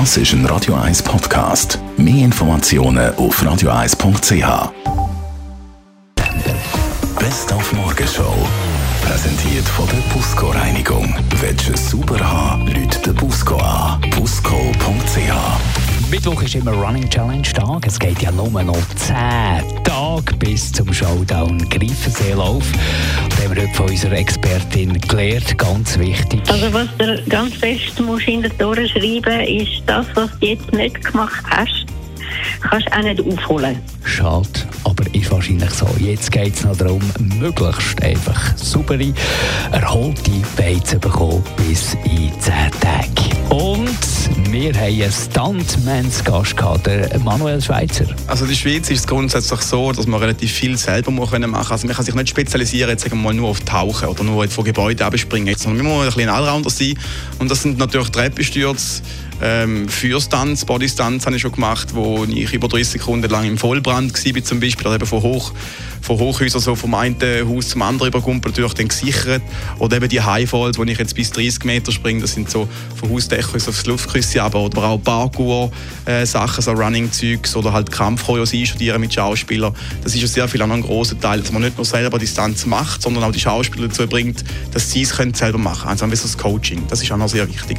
Das ist ein Radio 1 Podcast. Mehr Informationen auf radio1.ch. Best auf Morgenshow. Präsentiert von der Busco Reinigung. Willst du es sauber haben, Leute den Busco an. Busco.ch. Mittwoch ist immer Running Challenge Tag. Es geht ja nur noch 10 Tage bis zum Showdown Greifenseelauf. Haben wir heute von unserer Expertin gelernt, ganz wichtig. Also was du ganz fest musst in den Toren schreiben ist, das, was du jetzt nicht gemacht hast, kannst du auch nicht aufholen. Schade, aber ist wahrscheinlich so. Jetzt geht es noch darum, möglichst einfach saubere, erholte Beine zu bekommen bis in 10 Tage. Wir haben einen der Manuel Schweizer. Also in der Schweiz ist es grundsätzlich so, dass man relativ viel selber machen können. Also man kann sich nicht spezialisieren, jetzt sagen wir mal nur auf Tauchen oder nur von Gebäuden abspringen, sondern man muss ein bisschen Allrounder sein. Und das sind natürlich Treppenstürze, ähm, für Stunts, Bodystunts habe ich schon gemacht, wo ich über 30 Sekunden lang im Vollbrand war, zum Beispiel, also eben von, Hoch, von Hochhäusern so vom einen Haus zum anderen überkumpelt, durch den gesichert. Oder eben die Highfalls, wo ich jetzt bis 30 Meter springe, das sind so von Hausdächern aufs Luftküsse, aber oder auch Parkour-Sachen, äh, so Running-Zeugs oder halt Kampfchoreos einstudieren mit Schauspielern. Das ist ja sehr viel auch noch ein grosser Teil, dass man nicht nur selber die Stunts macht, sondern auch die Schauspieler dazu bringt, dass sie es selber machen können. Also ein bisschen das Coaching, das ist auch noch sehr wichtig.